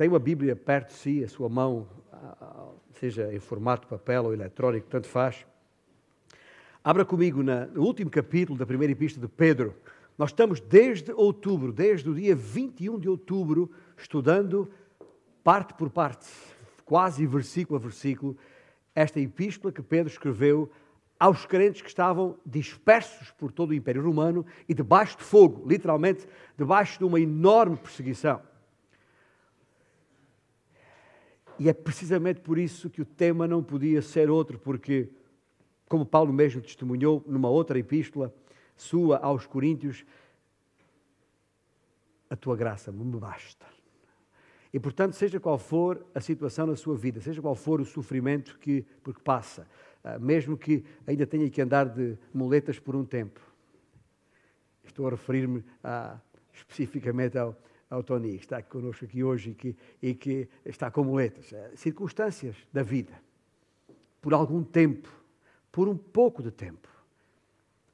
tem uma Bíblia perto de si, a sua mão, seja em formato papel ou eletrónico, tanto faz, abra comigo no último capítulo da primeira epístola de Pedro. Nós estamos desde outubro, desde o dia 21 de outubro, estudando parte por parte, quase versículo a versículo, esta epístola que Pedro escreveu aos crentes que estavam dispersos por todo o Império Romano e debaixo de fogo, literalmente debaixo de uma enorme perseguição. E é precisamente por isso que o tema não podia ser outro, porque, como Paulo mesmo testemunhou numa outra epístola sua aos Coríntios, a tua graça me basta. E portanto, seja qual for a situação na sua vida, seja qual for o sofrimento que porque passa, ah, mesmo que ainda tenha que andar de muletas por um tempo. Estou a referir-me especificamente ao, ao Tony, que está connosco aqui hoje e que, e que está com muletas. Ah, circunstâncias da vida, por algum tempo, por um pouco de tempo,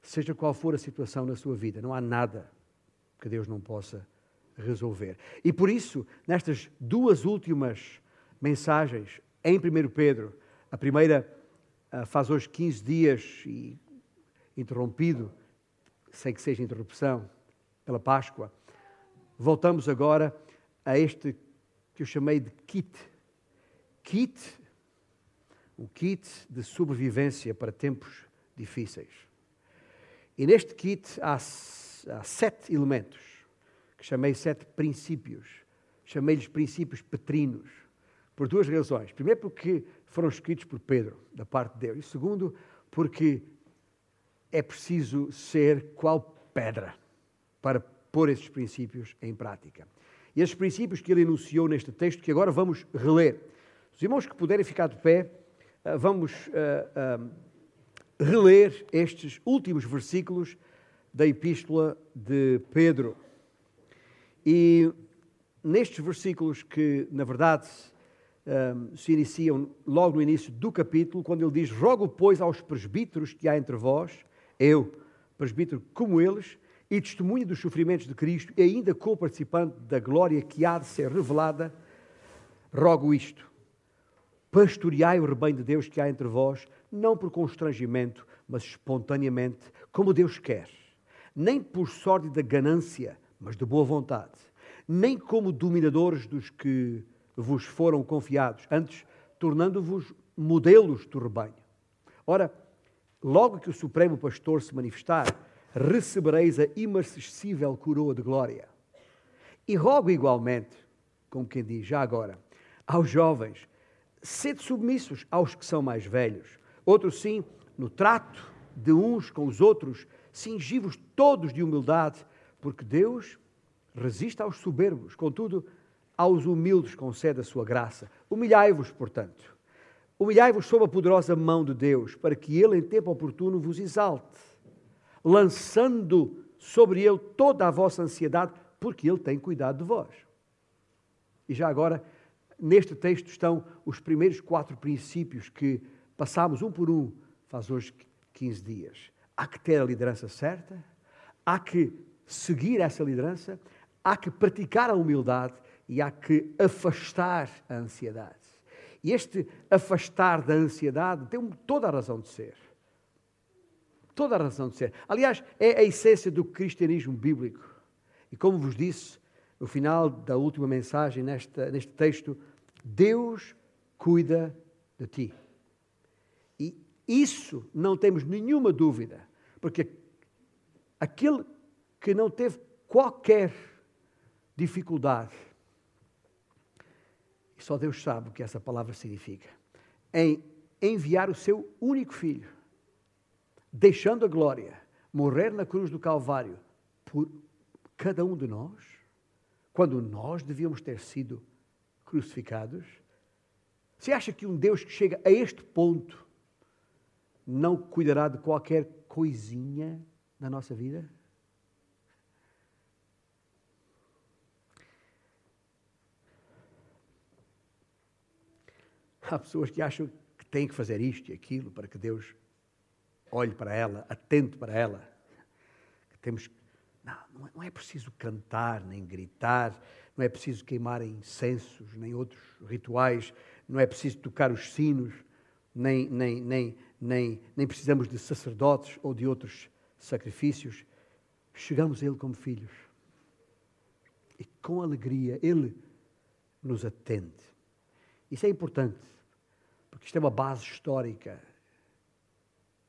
seja qual for a situação na sua vida, não há nada que Deus não possa resolver. E por isso, nestas duas últimas mensagens, em 1 Pedro, a primeira ah, faz hoje 15 dias e interrompido, sem que seja interrupção, pela Páscoa. Voltamos agora a este que eu chamei de kit. Kit, um kit de sobrevivência para tempos difíceis. E neste kit há, há sete elementos, que chamei sete princípios. Chamei-lhes princípios petrinos, por duas razões. Primeiro, porque foram escritos por Pedro, da parte de Deus. E segundo, porque é preciso ser qual pedra para pôr esses princípios em prática. E esses princípios que ele enunciou neste texto, que agora vamos reler. Os irmãos que puderem ficar de pé, eh, vamos uh, uh, reler estes últimos versículos da epístola de Pedro. E nestes versículos que, na verdade, se iniciam logo no início do capítulo, quando ele diz: Rogo, pois, aos presbíteros que há entre vós, eu, presbítero como eles, e testemunha dos sofrimentos de Cristo, e ainda co-participante da glória que há de ser revelada, rogo isto: pastoreai o rebanho de Deus que há entre vós, não por constrangimento, mas espontaneamente, como Deus quer, nem por sorte da ganância, mas de boa vontade, nem como dominadores dos que vos foram confiados, antes tornando-vos modelos do rebanho. Ora, logo que o Supremo Pastor se manifestar, recebereis a imarcessível coroa de glória. E rogo igualmente, como quem diz já agora, aos jovens, sede submissos aos que são mais velhos. Outros sim, no trato de uns com os outros, cingivos todos de humildade, porque Deus resiste aos soberbos, contudo, aos humildes concede a sua graça. Humilhai-vos, portanto. Humilhai-vos sob a poderosa mão de Deus, para que Ele, em tempo oportuno, vos exalte, lançando sobre Ele toda a vossa ansiedade, porque Ele tem cuidado de vós. E já agora, neste texto estão os primeiros quatro princípios que passámos um por um, faz hoje 15 dias. Há que ter a liderança certa, há que seguir essa liderança, há que praticar a humildade e há que afastar a ansiedade. E este afastar da ansiedade tem toda a razão de ser. Toda a razão de ser. Aliás, é a essência do cristianismo bíblico. E como vos disse no final da última mensagem nesta, neste texto, Deus cuida de ti. E isso não temos nenhuma dúvida, porque aquele que não teve qualquer dificuldade e só Deus sabe o que essa palavra significa, em enviar o seu único filho, deixando a glória, morrer na cruz do Calvário por cada um de nós, quando nós devíamos ter sido crucificados? Você acha que um Deus que chega a este ponto não cuidará de qualquer coisinha na nossa vida? Há pessoas que acham que têm que fazer isto e aquilo para que Deus olhe para ela, atente para ela. Temos não, não é preciso cantar, nem gritar, não é preciso queimar incensos, nem outros rituais, não é preciso tocar os sinos, nem, nem, nem, nem, nem precisamos de sacerdotes ou de outros sacrifícios. Chegamos a Ele como filhos. E com alegria Ele nos atende. Isso é importante, porque isto é uma base histórica.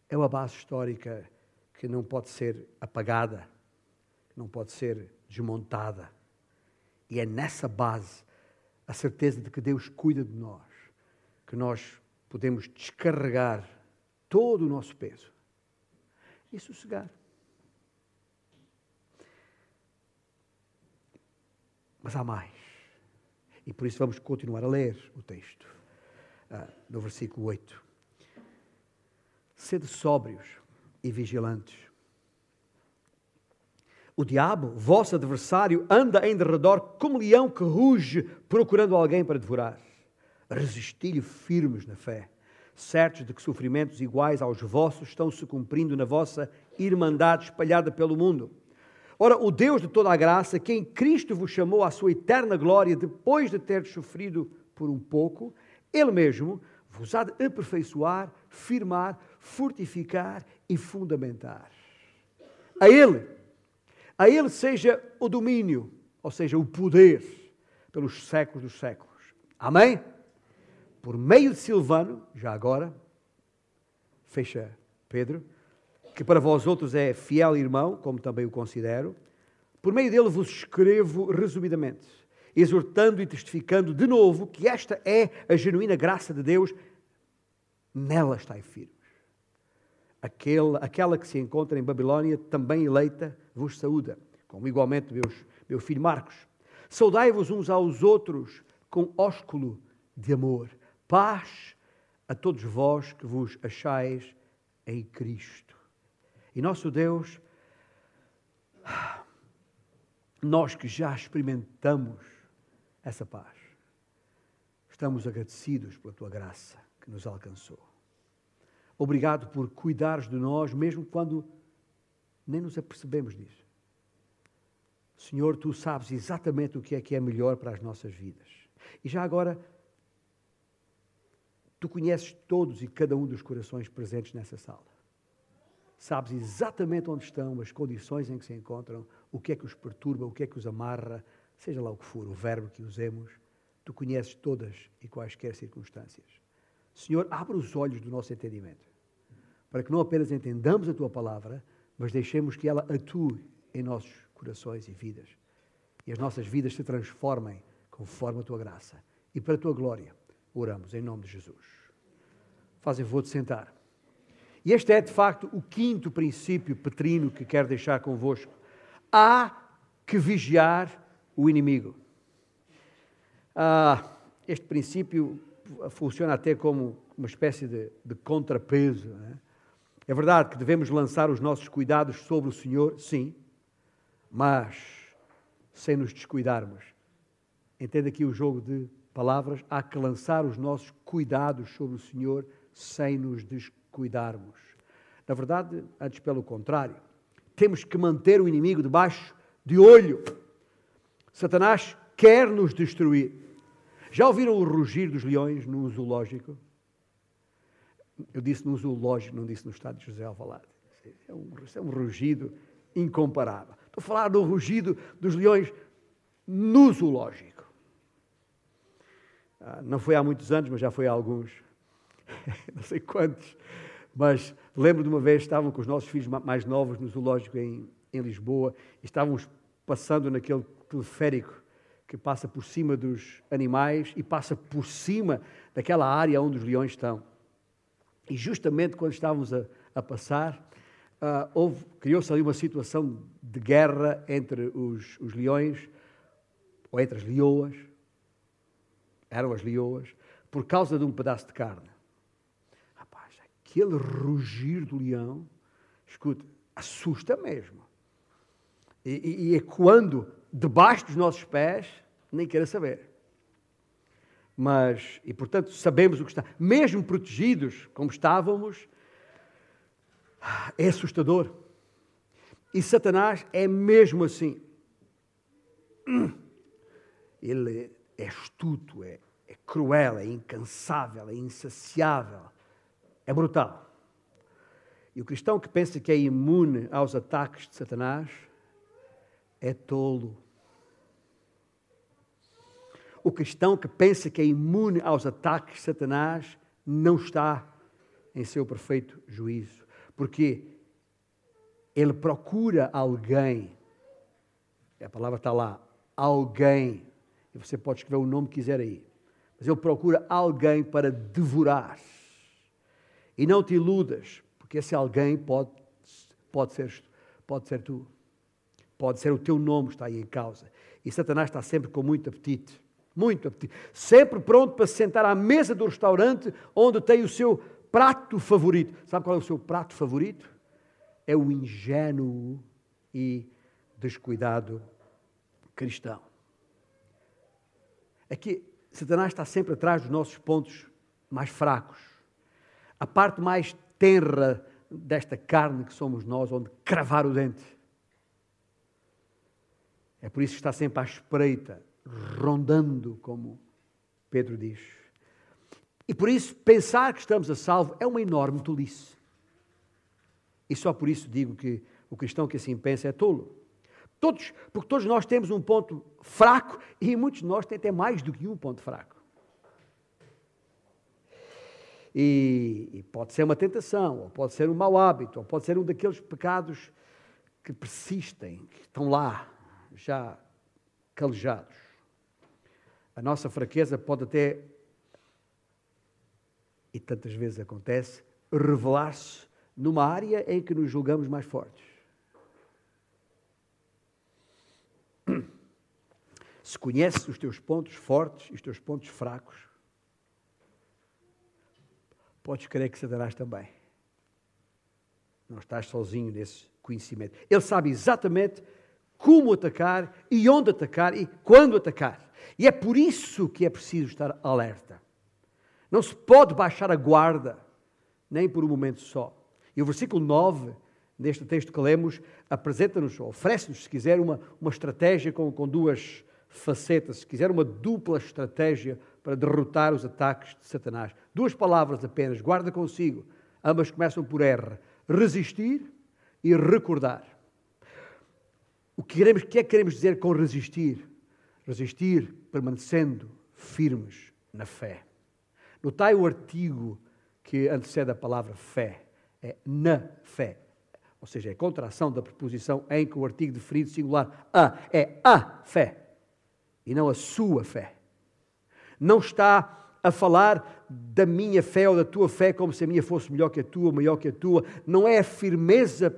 É uma base histórica que não pode ser apagada, não pode ser desmontada. E é nessa base a certeza de que Deus cuida de nós, que nós podemos descarregar todo o nosso peso e sossegar. Mas há mais. E por isso vamos continuar a ler o texto, uh, no versículo 8. Sede sóbrios e vigilantes. O diabo, vosso adversário, anda em derredor como leão que ruge, procurando alguém para devorar. Resisti-lhe firmes na fé, certos de que sofrimentos iguais aos vossos estão se cumprindo na vossa irmandade espalhada pelo mundo. Ora, o Deus de toda a graça, quem Cristo vos chamou à sua eterna glória, depois de ter sofrido por um pouco, Ele mesmo vos há de aperfeiçoar, firmar, fortificar e fundamentar. A Ele a Ele seja o domínio, ou seja, o poder, pelos séculos dos séculos. Amém? Por meio de Silvano, já agora, fecha Pedro, que para vós outros é fiel irmão, como também o considero, por meio dele vos escrevo resumidamente, exortando e testificando de novo que esta é a genuína graça de Deus, nela estáis firmes. Aquele, aquela que se encontra em Babilônia, também eleita, vos saúda, como igualmente meus, meu filho Marcos. Saudai-vos uns aos outros com ósculo de amor. Paz a todos vós que vos achais em Cristo. E nosso Deus, nós que já experimentamos essa paz, estamos agradecidos pela tua graça que nos alcançou. Obrigado por cuidares de nós, mesmo quando nem nos apercebemos disso. Senhor, tu sabes exatamente o que é que é melhor para as nossas vidas. E já agora, tu conheces todos e cada um dos corações presentes nessa sala. Sabes exatamente onde estão, as condições em que se encontram, o que é que os perturba, o que é que os amarra, seja lá o que for, o verbo que usemos. Tu conheces todas e quaisquer circunstâncias. Senhor, abre os olhos do nosso entendimento, para que não apenas entendamos a tua palavra, mas deixemos que ela atue em nossos corações e vidas. E as nossas vidas se transformem conforme a tua graça. E para a tua glória, oramos em nome de Jesus. Fazem vou de sentar. E este é, de facto, o quinto princípio petrino que quero deixar convosco. Há que vigiar o inimigo. Ah, este princípio funciona até como uma espécie de, de contrapeso. Né? É verdade que devemos lançar os nossos cuidados sobre o Senhor, sim, mas sem nos descuidarmos. Entenda aqui o jogo de palavras. Há que lançar os nossos cuidados sobre o Senhor sem nos descuidarmos. Na verdade, antes pelo contrário, temos que manter o inimigo debaixo de olho. Satanás quer nos destruir. Já ouviram o rugir dos leões no zoológico? Eu disse no zoológico, não disse no estado de José Alvalade. É um, é um rugido incomparável. Estou a falar do rugido dos leões no zoológico. Ah, não foi há muitos anos, mas já foi há alguns. não sei quantos. Mas lembro de uma vez, estavam com os nossos filhos mais novos no zoológico em, em Lisboa e estávamos passando naquele teleférico que passa por cima dos animais e passa por cima daquela área onde os leões estão. E justamente quando estávamos a, a passar, uh, criou-se ali uma situação de guerra entre os, os leões, ou entre as leoas, eram as leoas, por causa de um pedaço de carne. Rapaz, aquele rugir do leão, escuta, assusta mesmo. E, e, e é quando, debaixo dos nossos pés, nem queira saber. Mas, e portanto, sabemos o que está. Mesmo protegidos como estávamos, é assustador. E Satanás é mesmo assim. ele é astuto, é, é cruel, é incansável, é insaciável, é brutal. E o cristão que pensa que é imune aos ataques de Satanás é tolo. O cristão que pensa que é imune aos ataques de Satanás não está em seu perfeito juízo, porque ele procura alguém, a palavra está lá, alguém, e você pode escrever o nome que quiser aí, mas ele procura alguém para devorar. E não te iludas, porque esse alguém pode, pode, ser, pode ser tu. Pode ser o teu nome que está aí em causa. E Satanás está sempre com muito apetite. Muito apetite. Sempre pronto para se sentar à mesa do restaurante onde tem o seu prato favorito. Sabe qual é o seu prato favorito? É o ingênuo e descuidado cristão. Aqui, Satanás está sempre atrás dos nossos pontos mais fracos. A parte mais tenra desta carne que somos nós, onde cravar o dente. É por isso que está sempre à espreita, rondando, como Pedro diz. E por isso, pensar que estamos a salvo é uma enorme tolice. E só por isso digo que o cristão que assim pensa é tolo. Todos, porque todos nós temos um ponto fraco e muitos de nós têm até mais do que um ponto fraco. E, e, pode ser uma tentação, ou pode ser um mau hábito, ou pode ser um daqueles pecados que persistem, que estão lá, já calejados. A nossa fraqueza pode até, e tantas vezes acontece, revelar-se numa área em que nos julgamos mais fortes. Se conheces os teus pontos fortes e os teus pontos fracos, podes crer que Satanás também. Não estás sozinho nesse conhecimento. Ele sabe exatamente como atacar e onde atacar e quando atacar. E é por isso que é preciso estar alerta. Não se pode baixar a guarda, nem por um momento só. E o versículo 9 deste texto que lemos apresenta-nos, oferece-nos, se quiser, uma, uma estratégia com, com duas facetas, se quiser, uma dupla estratégia para derrotar os ataques de Satanás. Duas palavras apenas, guarda consigo. Ambas começam por R: resistir e recordar. O que, queremos, que é que queremos dizer com resistir? Resistir permanecendo firmes na fé. Notai o artigo que antecede a palavra fé. É na fé. Ou seja, é a contração da preposição em que o artigo definido singular a é a fé e não a sua fé não está a falar da minha fé ou da tua fé como se a minha fosse melhor que a tua, maior que a tua. Não é a firmeza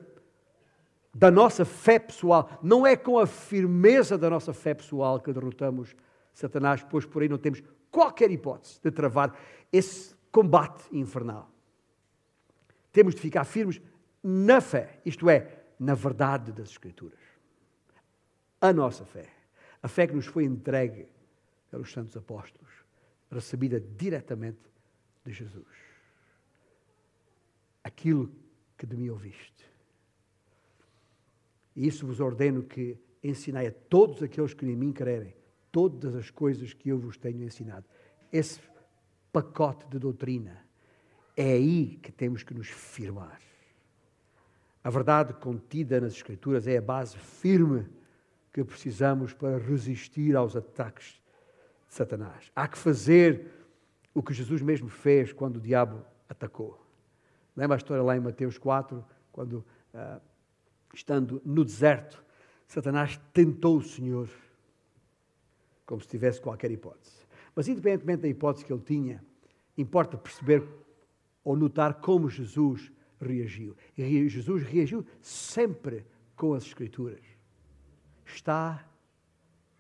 da nossa fé pessoal, não é com a firmeza da nossa fé pessoal que derrotamos Satanás, pois por aí não temos qualquer hipótese de travar esse combate infernal. Temos de ficar firmes na fé, isto é, na verdade das Escrituras. A nossa fé, a fé que nos foi entregue pelos santos apóstolos, recebida diretamente de Jesus. Aquilo que de mim ouviste. E isso vos ordeno que ensinai a todos aqueles que em mim crerem todas as coisas que eu vos tenho ensinado. Esse pacote de doutrina é aí que temos que nos firmar. A verdade contida nas Escrituras é a base firme que precisamos para resistir aos ataques Satanás. Há que fazer o que Jesus mesmo fez quando o diabo atacou. Lembra a história lá em Mateus 4, quando, uh, estando no deserto, Satanás tentou o Senhor, como se tivesse qualquer hipótese. Mas, independentemente da hipótese que ele tinha, importa perceber ou notar como Jesus reagiu. E Jesus reagiu sempre com as Escrituras. Está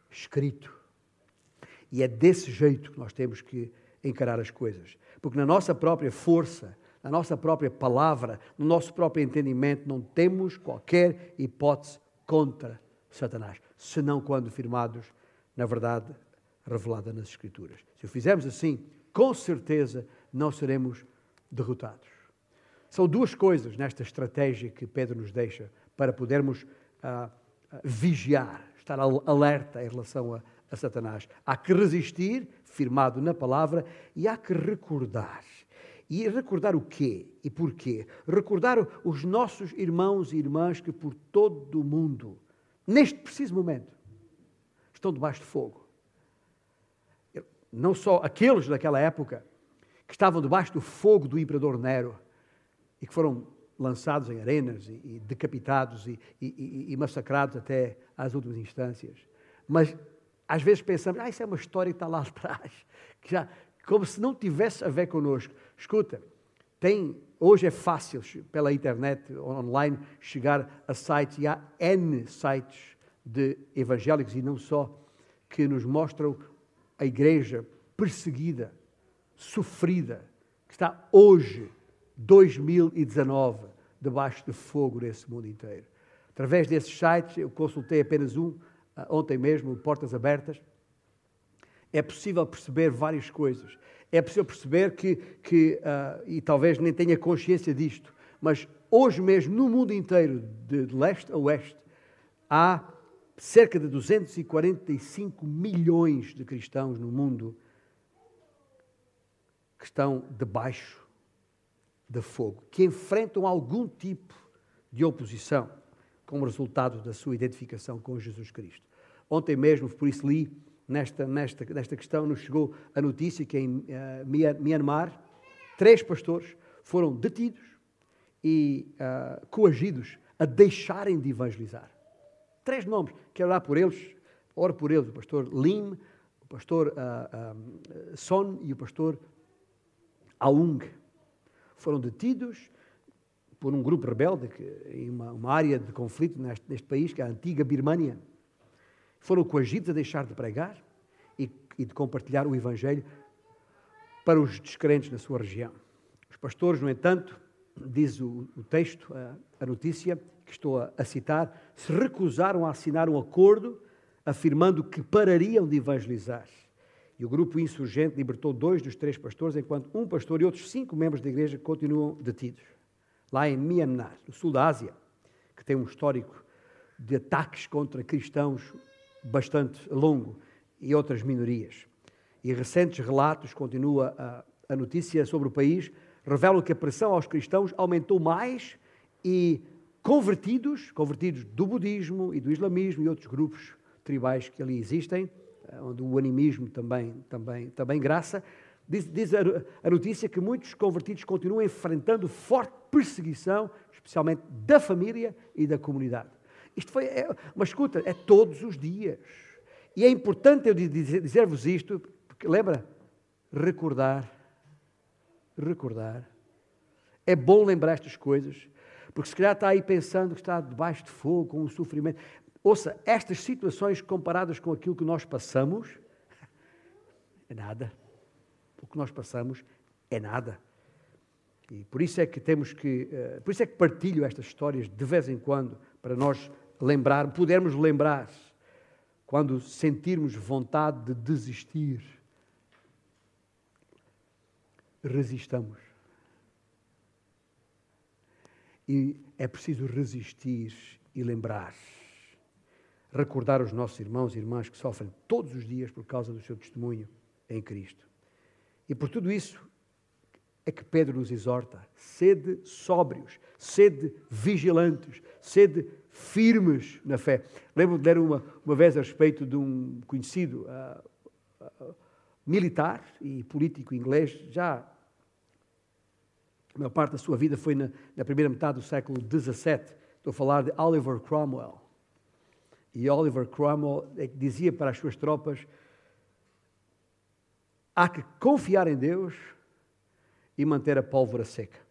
escrito. E é desse jeito que nós temos que encarar as coisas. Porque na nossa própria força, na nossa própria palavra, no nosso próprio entendimento, não temos qualquer hipótese contra Satanás, senão quando firmados na verdade revelada nas Escrituras. Se o fizermos assim, com certeza não seremos derrotados. São duas coisas nesta estratégia que Pedro nos deixa para podermos ah vigiar, estar alerta em relação a, a Satanás. Há que resistir, firmado na palavra, e há que recordar. E recordar o quê e porquê? Recordar os nossos irmãos e irmãs que por todo o mundo, neste preciso momento, estão debaixo de fogo. Não só aqueles daquela época que estavam debaixo do fogo do imperador Nero e que foram lançados em arenas e, e decapitados e, e, e, massacrados até às últimas instâncias. Mas às vezes pensamos, ah, isso é uma história que está lá atrás, que já, como se não tivesse a ver connosco. Escuta, tem, hoje é fácil pela internet, online, chegar a sites, e há N sites de evangélicos e não só, que nos mostram a igreja perseguida, sofrida, que está hoje 2019 debaixo de fogo nesse mundo inteiro. Através desses sites, eu consultei apenas um, ah, ontem mesmo, Portas Abertas, é possível perceber várias coisas. É possível perceber que, que uh, e talvez nem tenha consciência disto, mas hoje mesmo, no mundo inteiro, de leste a oeste, há cerca de 245 milhões de cristãos no mundo que estão debaixo de fogo, que enfrentam algum tipo de oposição como resultado da sua identificação com Jesus Cristo. Ontem mesmo, por isso li, nesta, nesta, nesta questão, nos chegou a notícia que em uh, Myanmar, três pastores foram detidos e uh, coagidos a deixarem de evangelizar. Três nomes, quero orar por eles, oro por eles, o pastor Lim, o pastor uh, Son e o pastor Aung foram detidos por um grupo rebelde que, em uma, uma área de conflito neste, neste, país, que é a antiga Birmânia. Foram coagidos a deixar de pregar e, e de compartilhar o Evangelho para os descrentes na sua região. Os pastores, no entanto, diz o, o texto, a, a, notícia que estou a, a citar, se recusaram a assinar um acordo afirmando que parariam de evangelizar. E o grupo insurgente libertou dois dos três pastores, enquanto um pastor e outros cinco membros da igreja continuam detidos. Lá em Myanmar, no sul da Ásia, que tem um histórico de ataques contra cristãos bastante longo e outras minorias. E recentes relatos, continua a, a notícia sobre o país, revelam que a pressão aos cristãos aumentou mais e convertidos, convertidos do budismo e do islamismo e outros grupos tribais que ali existem, eh, onde o animismo também, também, também graça, diz, diz a, a notícia que muitos convertidos continuam enfrentando forte perseguição, especialmente da família e da comunidade. Isto foi, é, mas escuta, é todos os dias. E é importante eu dizer-vos isto, porque lembra? Recordar, recordar. É bom lembrar estas coisas, porque se calhar está aí pensando que está debaixo de fogo, com um sofrimento. Ouça, estas situações comparadas com aquilo que nós passamos, é nada. O que nós passamos é nada. E por isso é que temos que, uh, por isso é que partilho estas histórias de vez em quando, para nós lembrar, pudermos lembrar, quando sentirmos vontade de desistir, resistamos. E é preciso resistir e lembrar recordar os nossos irmãos e irmãs que sofrem todos os dias por causa do seu testemunho em Cristo. E por tudo isso é que Pedro nos exorta: sede sóbrios, sede vigilantes, sede firmes na fé. Lembro de ler uma, uma vez a respeito de um conhecido uh, uh, militar e político inglês, já a maior parte da sua vida foi na, na primeira metade do século XVII. Estou a falar de Oliver Cromwell. E Oliver Cromwell é dizia para as suas tropas: há que confiar em Deus e manter a pólvora seca.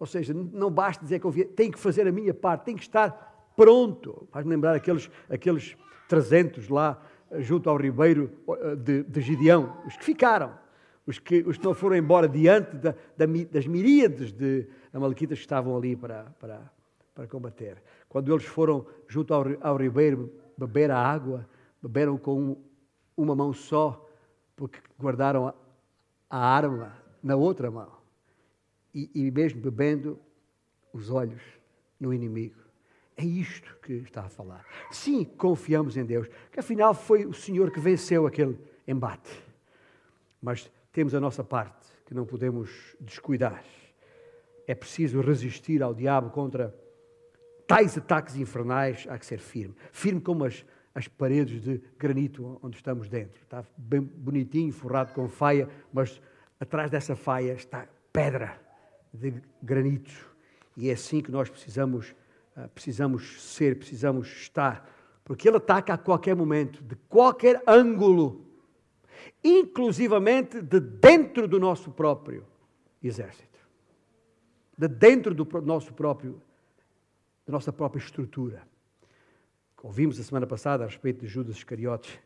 Ou seja, não basta dizer que confia, tem que fazer a minha parte, tem que estar pronto. Faz-me lembrar aqueles, aqueles 300 lá junto ao ribeiro eh, de, de Gideão, os que ficaram, os que, os que não foram embora diante da, da, das miríades de amalequitas que estavam ali para, para, para combater. Quando eles foram junto ao, ao ribeiro beber a água, beberam com uma mão só, porque guardaram a, a arma na outra mão. E, e mesmo bebendo, os olhos no inimigo. É isto que está a falar. Sim, confiamos em Deus, que afinal foi o Senhor que venceu aquele embate. Mas temos a nossa parte que não podemos descuidar. É preciso resistir ao diabo contra tais ataques infernais. Há que ser firme. Firme como as, as paredes de granito onde estamos dentro. Está bem bonitinho, forrado com faia, mas atrás dessa faia está pedra de granito. E é assim que nós precisamos, ah, precisamos ser, precisamos estar. Porque ele ataca a qualquer momento, de qualquer ângulo, inclusivamente de dentro do nosso próprio exército. De dentro do nosso próprio, da nossa própria estrutura. Ouvimos a semana passada a respeito de Judas Iscariotes.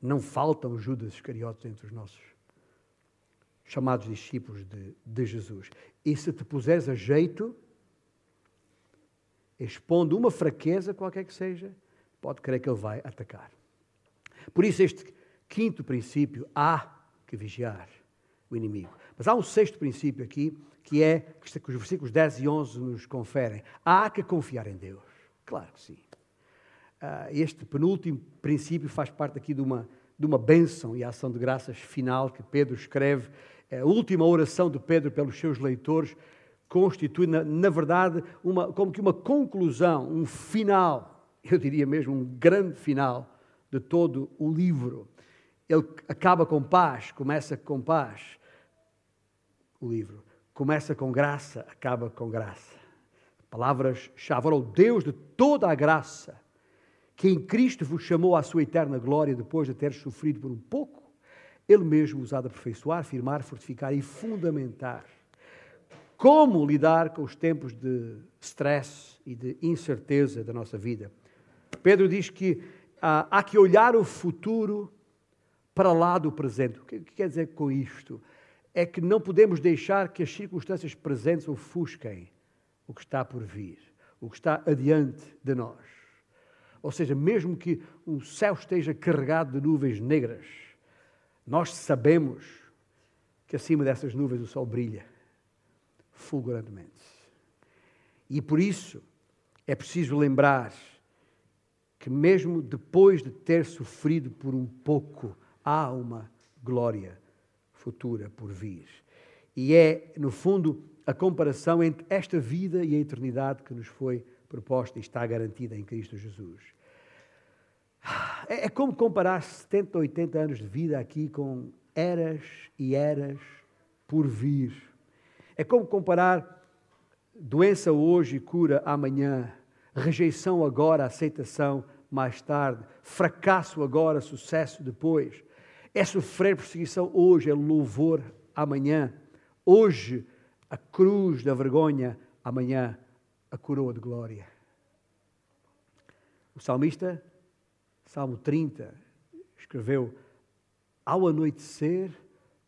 Não faltam Judas Iscariotes entre os nossos chamados discípulos de, de Jesus. E se te puseres a jeito, expondo uma fraqueza, qualquer que seja, pode crer que ele vai atacar. Por isso, este quinto princípio, há que vigiar o inimigo. Mas há um sexto princípio aqui, que é que os versículos 10 e 11 nos conferem. Há que confiar em Deus. Claro que sim. Ah, este penúltimo princípio faz parte aqui de uma, de uma bênção e ação de graças final que Pedro escreve. A última oração de Pedro pelos seus leitores constitui, na, na verdade, uma, como que uma conclusão, um final, eu diria mesmo um grande final de todo o livro. Ele acaba com paz, começa com paz. O livro começa com graça, acaba com graça. Palavras-chave. O Deus de toda a graça que em Cristo vos chamou à sua eterna glória depois de ter sofrido por um pouco, Ele mesmo os aperfeiçoar, firmar, fortificar e fundamentar. Como lidar com os tempos de stress e de incerteza da nossa vida? Pedro diz que ah, há que olhar o futuro para lá do presente. O que quer dizer com isto? É que não podemos deixar que as circunstâncias presentes ofusquem o que está por vir, o que está adiante de nós. Ou seja, mesmo que o céu esteja carregado de nuvens negras, nós sabemos que acima dessas nuvens o sol brilha fulgurantemente. E por isso é preciso lembrar que, mesmo depois de ter sofrido por um pouco, há uma glória futura por vir. E é, no fundo, a comparação entre esta vida e a eternidade que nos foi proposta está garantida em Cristo Jesus. É, é como comparar 70, 80 anos de vida aqui com eras e eras por vir. É como comparar doença hoje e cura amanhã, rejeição agora, aceitação mais tarde, fracasso agora, sucesso depois. É sofrer perseguição hoje, é louvor amanhã. Hoje, a cruz da vergonha, amanhã, a coroa de glória. O salmista, Salmo 30, escreveu: Ao anoitecer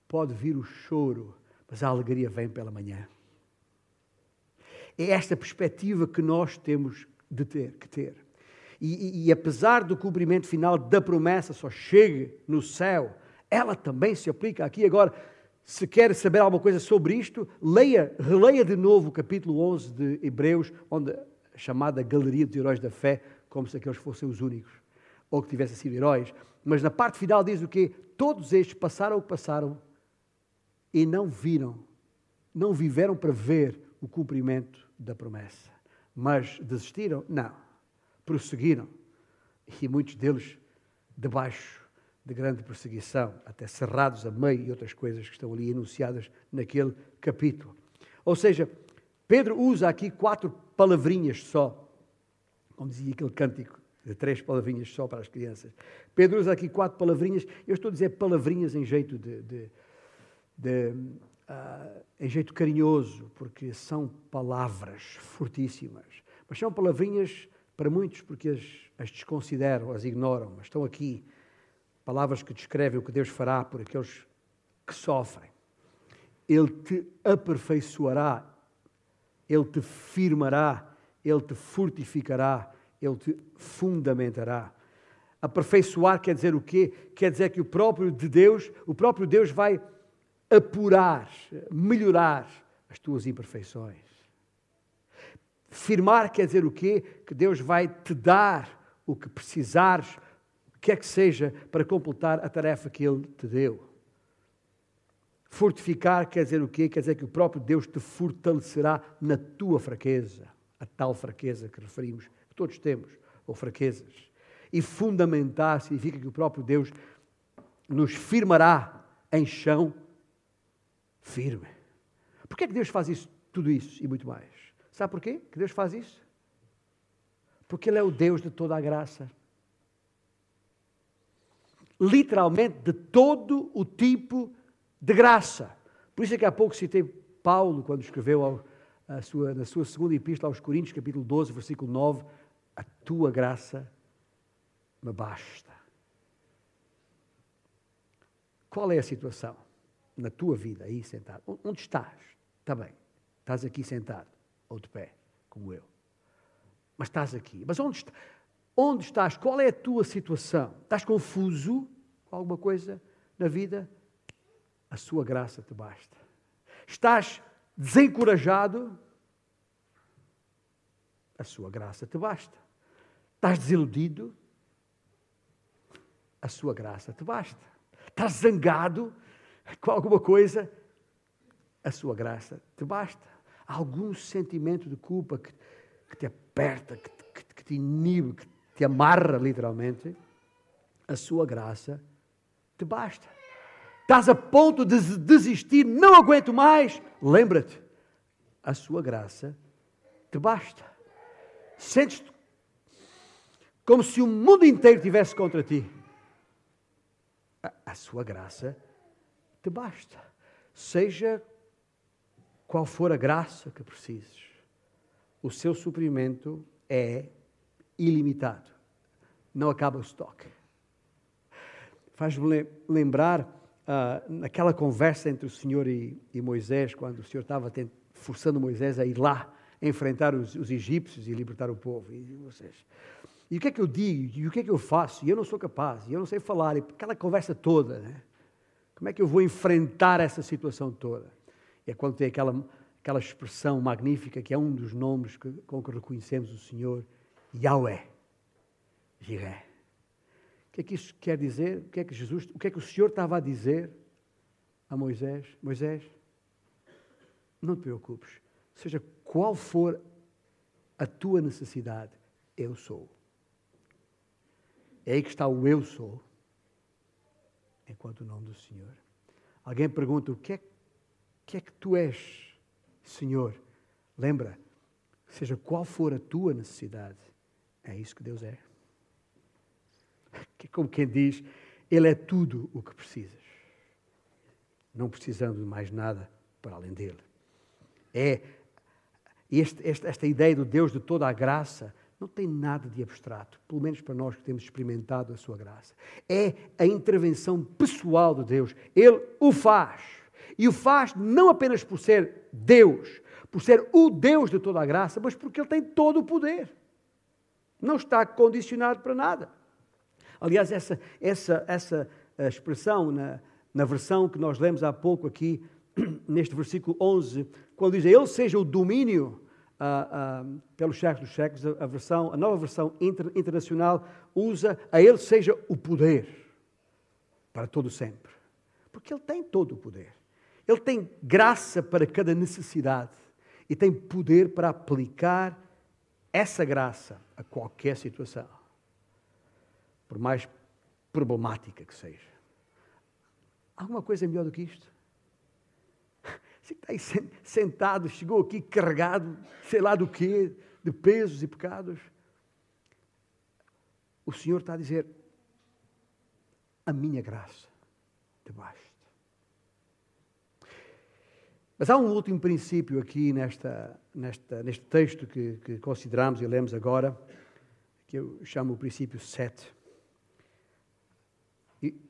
pode vir o choro, mas a alegria vem pela manhã. É esta perspectiva que nós temos de ter, que ter. E, e, e, apesar do cumprimento final da promessa só chegue no céu, ela também se aplica aqui. Agora, se quer saber alguma coisa sobre isto, leia, releia de novo o capítulo 11 de Hebreus, onde a chamada Galeria dos Heróis da Fé, como se aqueles fossem os únicos, ou que tivessem sido heróis. Mas na parte final diz o quê? Todos estes passaram o que passaram e não viram, não viveram para ver o cumprimento da promessa. Mas desistiram? Não. Prosseguiram. E muitos deles debaixo de grande perseguição, até cerrados a meio e outras coisas que estão ali enunciadas naquele capítulo. Ou seja, Pedro usa aqui quatro palavrinhas só, como dizia aquele cântico, de três palavrinhas só para as crianças. Pedro usa aqui quatro palavrinhas, eu estou a dizer palavrinhas em jeito de, de, de uh, em jeito carinhoso, porque são palavras fortíssimas, mas são palavrinhas para muitos porque as, as desconsideram, as ignoram, mas estão aqui palavras que descrevem o que Deus fará por aqueles que sofrem. Ele te aperfeiçoará, Ele te firmará, Ele te fortificará, Ele te fundamentará. Aperfeiçoar quer dizer o quê? Quer dizer que o próprio de Deus, o próprio Deus vai apurar, melhorar as tuas imperfeições. Firmar quer dizer o quê? Que Deus vai te dar o que precisares, o que seja, para completar a tarefa que Ele te deu. Fortificar quer dizer o quê? Quer dizer que o próprio Deus te fortalecerá na tua fraqueza, a tal fraqueza que referimos, que todos temos, ou fraquezas. E fundamentar significa que o próprio Deus nos firmará em chão firme. Por que é que Deus faz isso, tudo isso e muito mais? Sabe porquê que Deus faz isso? Porque Ele é o Deus de toda a graça. Literalmente de todo o tipo de graça. Por isso é que há pouco citei Paulo quando escreveu ao, sua, na sua segunda epístola aos Coríntios, capítulo 12, versículo 9: A tua graça me basta. Qual é a situação na tua vida aí sentado? Onde estás? Está bem, estás aqui sentado ou de pé, como eu. Mas estás aqui. Mas onde, está, onde estás? Qual é a tua situação? Estás confuso com alguma coisa na vida? A sua graça te basta. Estás desencorajado? A sua graça te basta. Estás desiludido? A sua graça te basta. Estás zangado com alguma coisa? A sua graça te basta algum sentimento de culpa que, que te aperta, que, que, que te inibe, que te amarra literalmente, a sua graça te basta. Estás a ponto de desistir, não aguento mais. Lembra-te, a sua graça te basta. Sentes-te como se o mundo inteiro tivesse contra ti. A, a sua graça te basta. Seja qual for a graça que precises, o seu suprimento é ilimitado. Não acaba o estoque. Faz-me lembrar uh, naquela conversa entre o Senhor e, e, Moisés, quando o Senhor estava forçando Moisés a ir lá enfrentar os, os egípcios e libertar o povo. E, vocês, e o que é que eu digo? E o que é que eu faço? E eu não sou capaz, e eu não sei falar. E aquela conversa toda, né? Como é que eu vou enfrentar essa situação toda? E é quando tem aquela, aquela expressão magnífica que é um dos nomes que, com que reconhecemos o Senhor, Yahweh, Jireh. O que é que isso quer dizer? O que é que Jesus, o que é que o Senhor estava a dizer a Moisés? Moisés, não te preocupes, seja qual for a tua necessidade, eu sou. É aí que está o eu sou, enquanto o nome do Senhor. Alguém pergunta: o que é que é que tu és, Senhor? Lembra, seja qual for a tua necessidade, é isso que Deus é. Como quem diz, Ele é tudo o que precisas, não precisando de mais nada para além dele. É este, esta, esta ideia do Deus de toda a graça não tem nada de abstrato, pelo menos para nós que temos experimentado a sua graça. É a intervenção pessoal de Deus. Ele o faz. E o faz não apenas por ser Deus, por ser o Deus de toda a graça, mas porque Ele tem todo o poder. Não está condicionado para nada. Aliás, essa, essa, essa eh, expressão na, na versão que nós lemos há pouco aqui, neste versículo 11, quando diz Ele seja o domínio uh, uh, pelos séculos dos séculos, a, versão, a nova versão inter, internacional usa a Ele seja o poder para todo sempre. Porque Ele tem todo o poder. Ele tem graça para cada necessidade e tem poder para aplicar essa graça a qualquer situação, por mais problemática que seja. Alguma coisa melhor do que isto? Você está aí sentado, chegou aqui carregado, sei lá do quê, de pesos e pecados. O Senhor está a dizer: a minha graça basta. Mas há um último princípio aqui nesta, nesta, neste texto que, que consideramos e lemos agora, que eu chamo o princípio 7. E,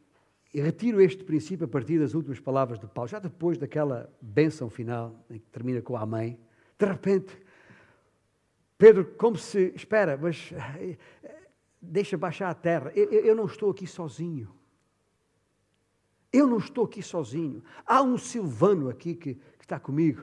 e retiro este princípio a partir das últimas palavras de Paulo, já depois daquela bênção final, em que termina com a mãe. De repente, Pedro, como se, espera, mas eh, deixa baixar a terra. Eu, eu não estou aqui sozinho. Eu não estou aqui sozinho. Há um Silvano aqui que, que está comigo.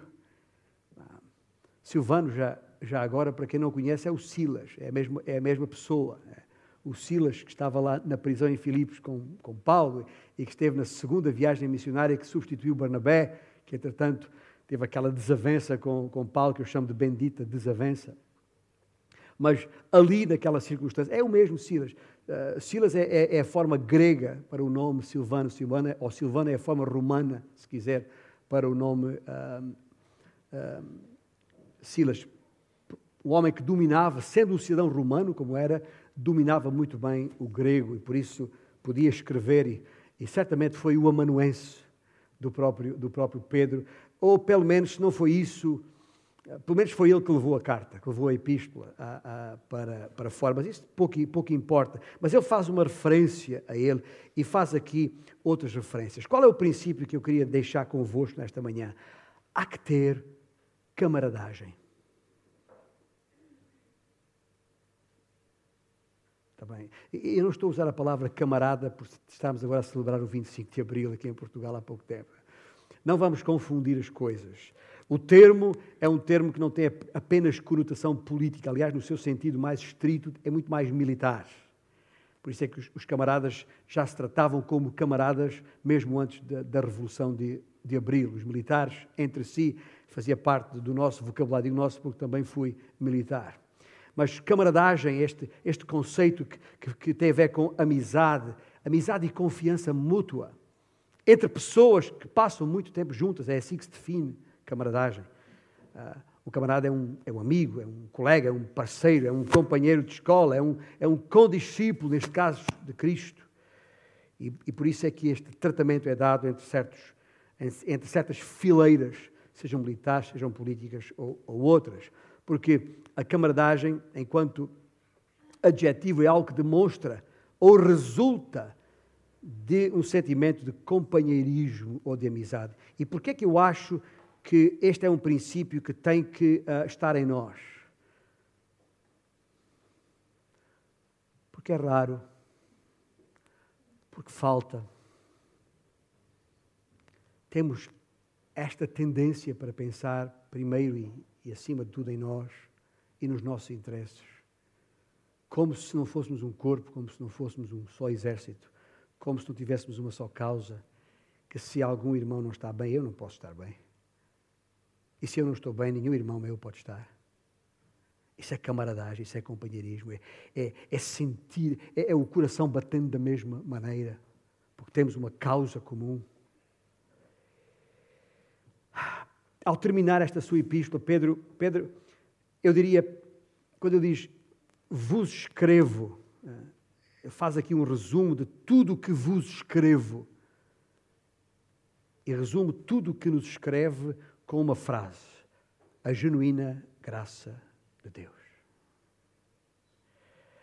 Silvano já, já agora, para quem não conhece, é o Silas, é a mesma, é a mesma pessoa. É. O Silas, que estava lá na prisão em Filipos com, com Paulo e que esteve na segunda viagem missionária que substituiu Barnabé, que entretanto teve aquela desavença com, com Paulo, que eu chamo de bendita desavença. Mas ali, naquela circunstância, é o mesmo Silas. Uh, Silas é, é, é, a forma grega para o nome Silvano, Silvana, ou Silvano é a forma romana, se quiser, para o nome uh, uh, Silas. O homem que dominava, sendo um cidadão romano como era, dominava muito bem o grego e por isso podia escrever, e, e certamente foi o amanuense do próprio, do próprio Pedro, ou pelo menos, se não foi isso, pelo menos foi ele que levou a carta, que levou a epístola a, a, para, para fora, mas isso pouco, pouco importa. Mas ele faz uma referência a ele e faz aqui outras referências. Qual é o princípio que eu queria deixar convosco nesta manhã? Há que ter camaradagem. Está bem? Eu não estou a usar a palavra camarada, porque estamos agora a celebrar o 25 de Abril aqui em Portugal há pouco tempo. Não vamos confundir as coisas. O termo é um termo que não tem apenas conotação política, aliás, no seu sentido mais estrito, é muito mais militar. Por isso é que os, camaradas já se tratavam como camaradas, mesmo antes da, da Revolução de, de Abril. Os militares, entre si, fazia parte do nosso vocabulário, nosso, porque também fui militar. Mas camaradagem, este, este conceito que, que, que tem a ver com amizade, amizade e confiança mútua entre pessoas que passam muito tempo juntas, é assim que se define camaradagem. Uh, o camarada é um, é um amigo, é um colega, é um parceiro, é um companheiro de escola, é um, é um condiscípulo, neste caso, de Cristo. E, e por isso é que este tratamento é dado entre, certos, entre certas fileiras, sejam militares, sejam políticas ou, ou outras porque a camaradagem, enquanto adjetivo, é algo que demonstra ou resulta de um sentimento de companheirismo ou de amizade. E por que é que eu acho que este é um princípio que tem que uh, estar em nós? Porque é raro, porque falta. Temos esta tendência para pensar primeiro e, e, acima de tudo, em nós e nos nossos interesses. Como se não fôssemos um corpo, como se não fôssemos um só exército, como se não tivéssemos uma só causa, que se algum irmão não está bem, eu não posso estar bem. E se eu não estou bem, nenhum irmão meu pode estar. Isso é camaradagem, isso é companheirismo, é, é, é sentir, é, é o coração batendo da mesma maneira, porque temos uma causa comum. ao terminar esta sua epístola, Pedro, Pedro eu diria, quando ele diz vos escrevo, eh, faz aqui um resumo de tudo o que vos escrevo. E resume tudo o que nos escreve com uma frase: a genuína graça de Deus.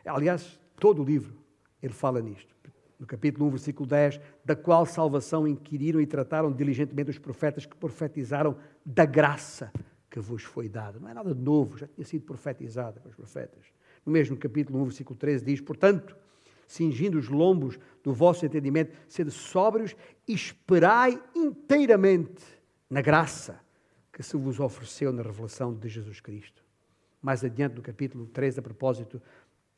Aliás, todo o livro ele fala nisto no capítulo 1, versículo 10, da qual salvação inquiriram e trataram diligentemente os profetas que profetizaram da graça que vos foi dada. Não é nada novo, já tinha sido profetizada pelos profetas. No mesmo capítulo 1, versículo 13, diz: Portanto, cingindo os lombos do vosso entendimento, sede sóbrios e esperai inteiramente na graça que se vos ofereceu na revelação de Jesus Cristo. Mais adiante, no capítulo 13, a propósito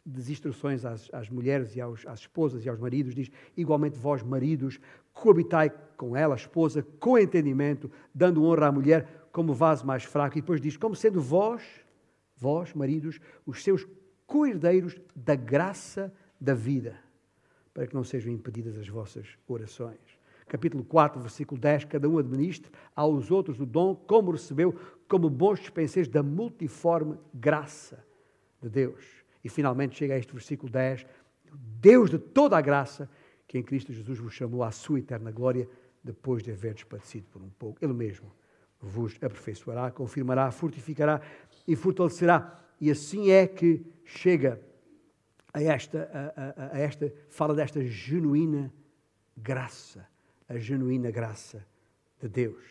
das instruções às, às mulheres e aos, às esposas e aos maridos, diz: igualmente vós, maridos, coabitai com ela, a esposa, com entendimento, dando honra à mulher como vaso mais fraco. E depois diz: como sendo vós, vós, maridos, os seus coerdeiros da graça da vida, para que não sejam impedidas as vossas orações. Capítulo 4, versículo 10: Cada um administre aos outros o dom, como recebeu, como bons dispenseiros da multiforme graça de Deus. E finalmente chega a este versículo 10: Deus de toda a graça, que em Cristo Jesus vos chamou à sua eterna glória, depois de haver padecido por um pouco. Ele mesmo vos aperfeiçoará, confirmará, fortificará e fortalecerá. E assim é que chega a esta, a, a, a esta fala desta genuína graça, a genuína graça de Deus.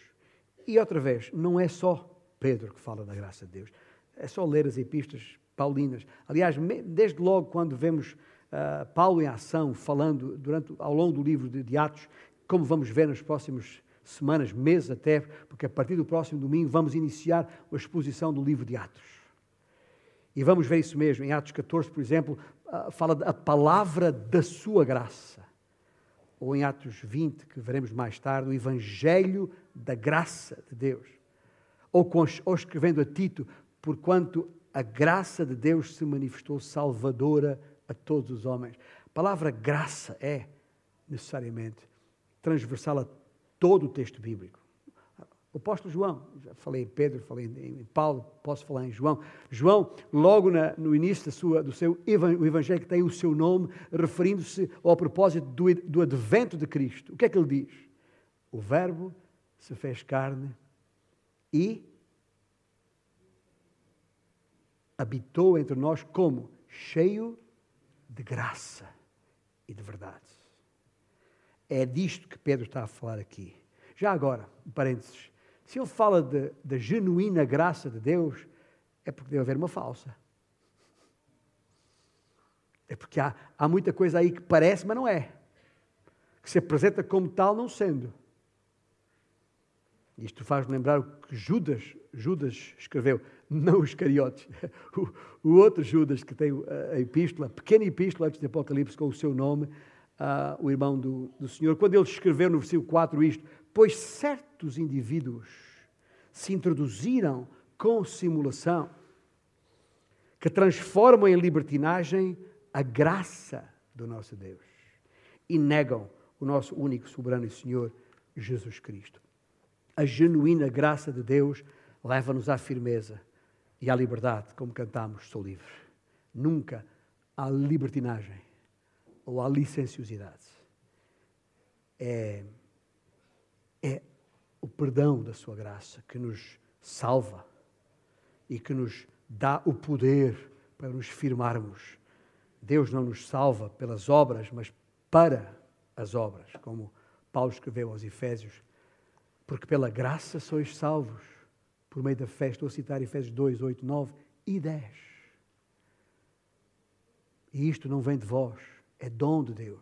E outra vez, não é só Pedro que fala da graça de Deus. É só ler as epístolas paulinas. Aliás, desde logo quando vemos uh, Paulo em ação, falando durante, ao longo do livro de, de Atos, como vamos ver nas próximas semanas, meses até, porque a partir do próximo domingo vamos iniciar a exposição do livro de Atos. E vamos ver isso mesmo. Em Atos 14, por exemplo, ah, fala da palavra da sua graça. Ou em Atos 20, que veremos mais tarde, o Evangelho da graça de Deus. Ou, ou escrevendo a Tito, porquanto a graça de Deus se manifestou salvadora a todos os homens. A palavra graça é, necessariamente, transversal a todo o texto bíblico. O apóstolo João, já falei em Pedro, falei em Paulo, posso falar em João. João, logo na, no início sua, do seu o evangelho que tem o seu nome, referindo-se ao propósito do, do advento de Cristo. O que é que ele diz? O Verbo se fez carne e habitou entre nós como? Cheio de graça e de verdade. É disto que Pedro está a falar aqui. Já agora, parênteses, se ele fala da genuína graça de Deus, é porque deve haver uma falsa. É porque há, há muita coisa aí que parece, mas não é. Que se apresenta como tal, não sendo. Isto faz-me lembrar o que Judas, Judas escreveu, não os cariotes. O, o, outro Judas que tem a epístola, a pequena epístola antes de Apocalipse, com o seu nome, uh, o irmão do, do Senhor, quando ele escreveu no versículo 4 isto, pois certos indivíduos se introduziram com simulação, que transformam em libertinagem a graça do nosso Deus e negam o nosso único soberano e Senhor Jesus Cristo. A genuína graça de Deus leva-nos à firmeza e à liberdade, como cantamos, sou livre. Nunca à libertinagem ou à licenciosidade. É o perdão da Sua graça que nos salva e que nos dá o poder para nos firmarmos. Deus não nos salva pelas obras, mas para as obras, como Paulo escreveu aos Efésios, porque pela graça sois salvos por meio da fé. Estou a citar Efésios 2, 8, 9 e 10. E isto não vem de vós, é dom de Deus.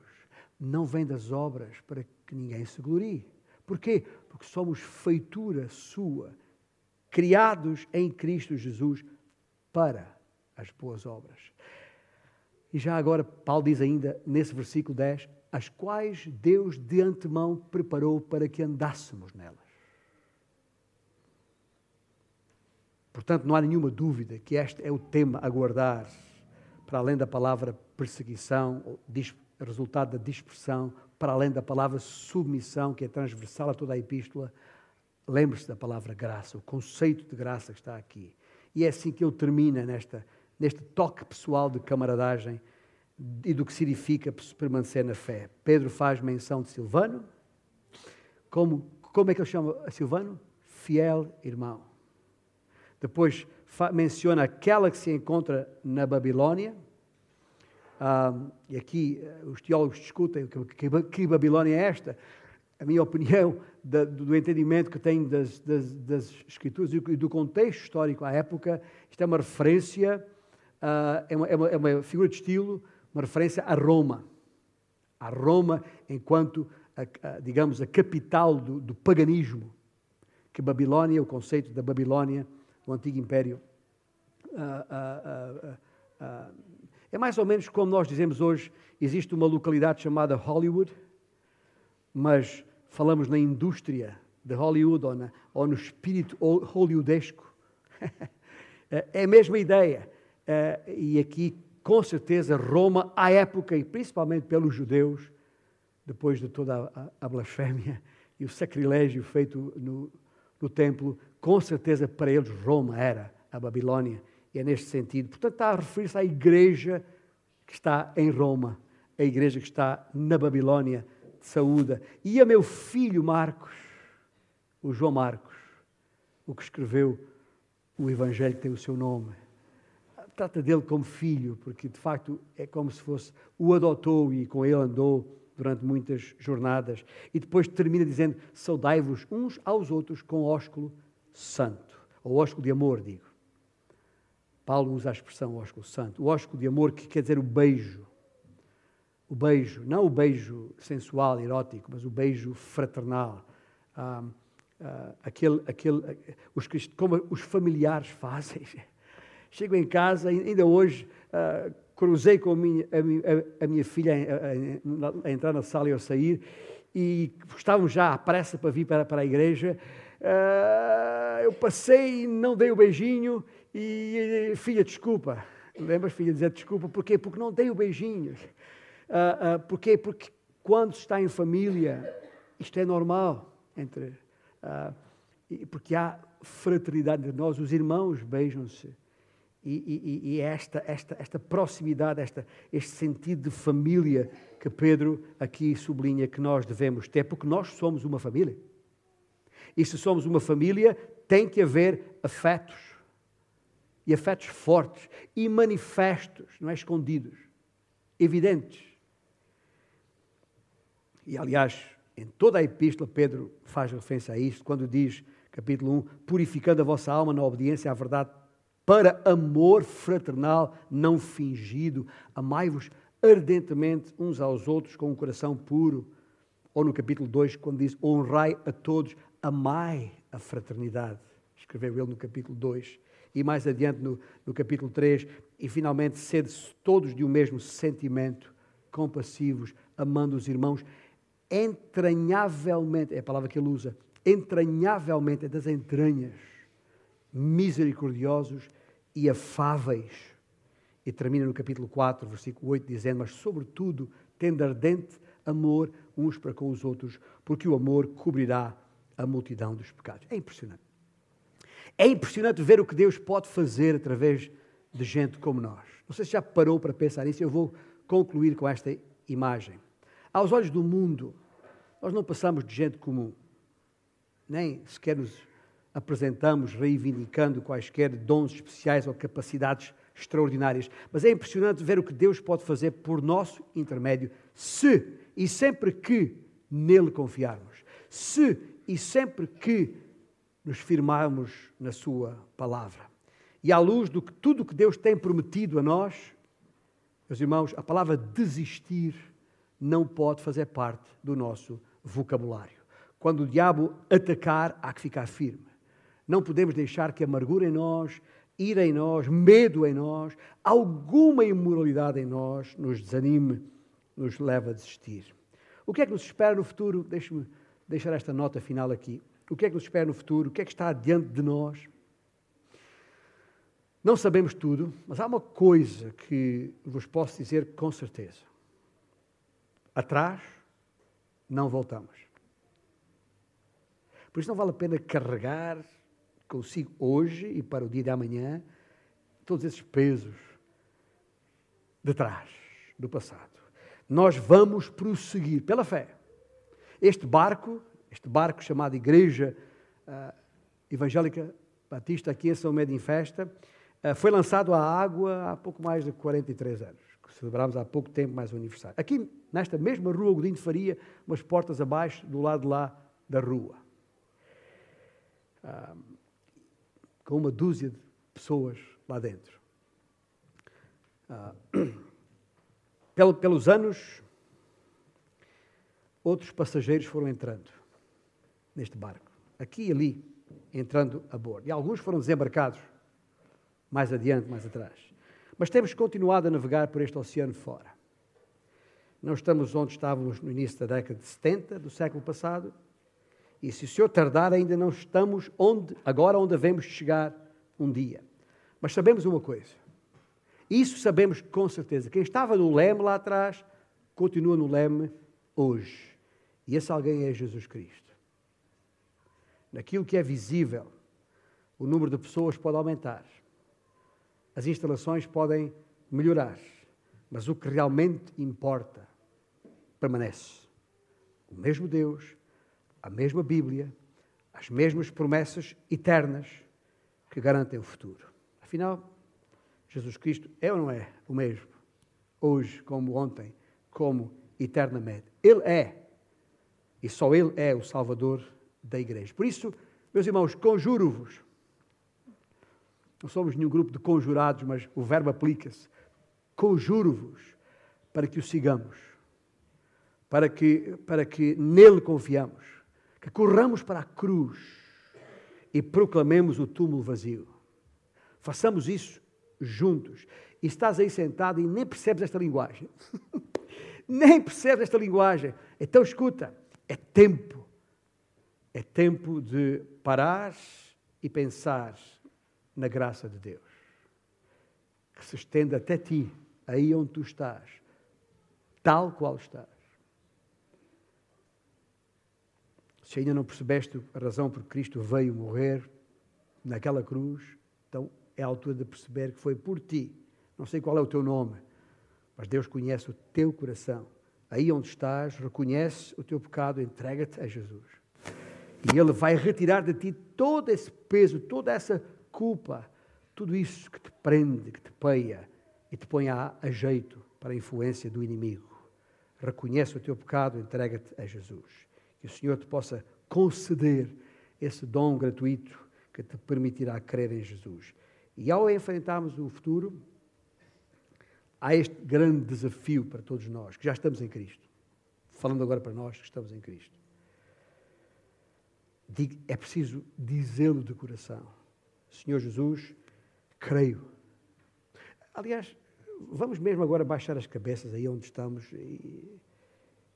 Não vem das obras para que ninguém se glorie. Porquê? Porque somos feitura sua, criados em Cristo Jesus para as boas obras. E já agora, Paulo diz ainda nesse versículo 10: as quais Deus de antemão preparou para que andássemos nelas. Portanto, não há nenhuma dúvida que este é o tema a guardar, para além da palavra perseguição, resultado da dispersão, para além da palavra submissão, que é transversal a toda a epístola, lembre-se da palavra graça, o conceito de graça que está aqui. E é assim que ele termina nesta, neste toque pessoal de camaradagem e do que significa permanecer na fé. Pedro faz menção de Silvano. Como, como é que ele chama a Silvano? Fiel irmão. Depois menciona aquela que se encontra na Babilónia, ah, e aqui eh, os teólogos discutem que, que, que, Babilônia é esta. A minha opinião da, do entendimento que tenho das, das, das, Escrituras e do contexto histórico à época, isto é uma referência, ah, é, uma, é, uma, é, uma, figura de estilo, uma referência a Roma. A Roma enquanto, a, a, digamos, a capital do, do paganismo. Que Babilônia, o conceito da Babilônia, o antigo império, uh, uh, é mais ou menos como nós dizemos hoje: existe uma localidade chamada Hollywood, mas falamos na indústria de Hollywood ou, na, ou no espírito hollywoodesco. é a mesma ideia. É, e aqui, com certeza, Roma, à época, e principalmente pelos judeus, depois de toda a, blasfémia e o sacrilégio feito no, no templo, com certeza para eles Roma era a Babilônia é neste sentido. Portanto, está a referir-se à igreja que está em Roma, a igreja que está na Babilónia de saúde. E a meu filho Marcos, o João Marcos, o que escreveu o Evangelho que tem o seu nome. Trata dele como filho, porque de facto é como se fosse o adotou e com ele andou durante muitas jornadas. E depois termina dizendo: Saudai-vos uns aos outros com ósculo santo, ou ósculo de amor, digo. Paulo usa a expressão ósculo santo, o ósculo de amor que quer dizer o beijo. O beijo, não o beijo sensual, erótico, mas o beijo fraternal. Ah, ah, aquele, aquele, os, como os familiares fazem. chego em casa, ainda hoje, uh, cruzei com a minha, a, a, a minha filha a, a, entrar na sala e eu sair, e estávamos já à pressa para vir para, para a igreja. Uh, eu passei não dei o beijinho, e filha, desculpa. Lembras, filha, dizer desculpa? Porquê? Porque não dei o beijinho. Uh, porquê? Porque quando está em família, isto é normal. entre uh, Porque há fraternidade entre nós, os irmãos beijam-se. E, e, e, esta, esta, esta proximidade, esta, este sentido de família que Pedro aqui sublinha que nós devemos ter, porque nós somos uma família. E se somos uma família, tem que haver afetos. E afetos fortes e manifestos, não é escondidos, evidentes. E aliás, em toda a epístola, Pedro faz referência a isto, quando diz, capítulo 1, purificando a vossa alma na obediência à verdade para amor fraternal não fingido. Amai-vos ardentemente uns aos outros com um coração puro. Ou no capítulo 2, quando diz: honrai a todos, amai a fraternidade. Escreveu ele no capítulo 2. E mais adiante no, no capítulo 3, e finalmente, sede todos de um mesmo sentimento, compassivos, amando os irmãos, entranhavelmente, é a palavra que ele usa, entranhavelmente, é das entranhas misericordiosos e afáveis. E termina no capítulo 4, versículo 8, dizendo: Mas, sobretudo, tendo ardente amor uns para com os outros, porque o amor cobrirá a multidão dos pecados. É impressionante. É impressionante ver o que Deus pode fazer através de gente como nós. Não sei se já parou para pensar nisso, eu vou concluir com esta imagem. Aos olhos do mundo, nós não passamos de gente comum, nem sequer nos apresentamos reivindicando quaisquer dons especiais ou capacidades extraordinárias. Mas é impressionante ver o que Deus pode fazer por nosso intermédio, se e sempre que nele confiarmos. Se e sempre que nos firmarmos na Sua palavra. E à luz de tudo o que Deus tem prometido a nós, meus irmãos, a palavra desistir não pode fazer parte do nosso vocabulário. Quando o diabo atacar, há que ficar firme. Não podemos deixar que amargura em nós, ira em nós, medo em nós, alguma imoralidade em nós nos desanime, nos leve a desistir. O que é que nos espera no futuro? Deixe-me deixar esta nota final aqui. O que é que nos espera no futuro? O que é que está diante de nós? Não sabemos tudo, mas há uma coisa que vos posso dizer com certeza. Atrás não voltamos. Por isso não vale a pena carregar consigo hoje e para o dia de amanhã todos esses pesos de trás, do passado. Nós vamos prosseguir pela fé. Este barco, este barco chamado Igreja uh, Evangélica Batista aqui em São Médio em Festa, uh, foi lançado à água há pouco mais de 43 anos. Celebramos há pouco tempo mais um aniversário. Aqui, nesta mesma rua Godinho de Faria, umas portas abaixo, do lado de lá da rua. Uh, com uma dúzia de pessoas lá dentro. Ah, pelos anos, outros passageiros foram entrando neste barco, aqui e ali, entrando a bordo. E alguns foram desembarcados mais adiante, mais atrás. Mas temos continuado a navegar por este oceano fora. Não estamos onde estávamos no início da década de 70 do século passado, e se o Senhor tardar, ainda não estamos onde, agora onde devemos chegar um dia. Mas sabemos uma coisa. Isso sabemos com certeza. Quem estava no leme lá atrás, continua no leme hoje. E esse alguém é Jesus Cristo. Naquilo que é visível, o número de pessoas pode aumentar. As instalações podem melhorar. Mas o que realmente importa permanece. O mesmo Deus, a mesma Bíblia, as mesmas promessas eternas que garantem o futuro. Afinal, Jesus Cristo é ou não é o mesmo? Hoje, como ontem, como eternamente. Ele é. E só Ele é o Salvador da Igreja. Por isso, meus irmãos, conjuro-vos. Não somos nenhum grupo de conjurados, mas o verbo aplica-se. Conjuro-vos para que o sigamos, para que, para que nele confiamos que corramos para a cruz e proclamemos o túmulo vazio. Façamos isso juntos. E estás aí sentado e nem percebes esta linguagem. nem percebes esta linguagem. Então escuta, é tempo. É tempo de parar e pensar na graça de Deus. Que se estende até ti, aí onde tu estás, tal qual estás. Se ainda não percebeste a razão por que Cristo veio morrer naquela cruz, então é a altura de perceber que foi por ti. Não sei qual é o teu nome, mas Deus conhece o teu coração. Aí onde estás, reconhece o teu pecado, entrega-te a Jesus. E Ele vai retirar de ti todo esse peso, toda essa culpa, tudo isso que te prende, que te peia e te põe a, a jeito para a influência do inimigo. Reconhece o teu pecado, entrega-te a Jesus. Que o Senhor te possa conceder esse dom gratuito que te permitirá crer em Jesus. E ao enfrentarmos o futuro, há este grande desafio para todos nós, que já estamos em Cristo. Falando agora para nós que estamos em Cristo. É preciso dizê-lo de coração. Senhor Jesus, creio. Aliás, vamos mesmo agora baixar as cabeças aí onde estamos e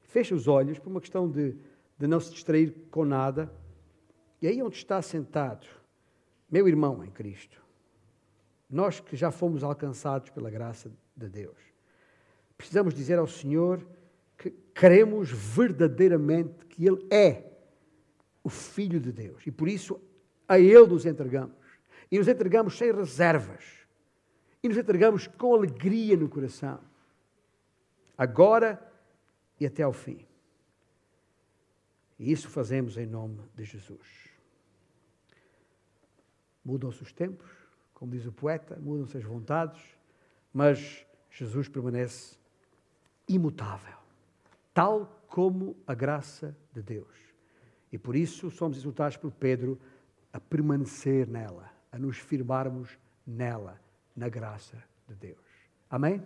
fecha os olhos por uma questão de, de não se distrair com nada. E aí onde está sentado, meu irmão em Cristo, nós que já fomos alcançados pela graça de Deus, precisamos dizer ao Senhor que queremos verdadeiramente que Ele é o Filho de Deus e por isso a Ele nos entregamos. E nos entregamos sem reservas. E nos entregamos com alegria no coração. Agora e até ao fim. E isso fazemos em nome de Jesus. Mudam-se os tempos, como diz o poeta, mudam-se as vontades, mas Jesus permanece imutável, tal como a graça de Deus. E por isso somos exultados por Pedro a permanecer nela, a nos firmarmos nela, na graça de Deus. Amém?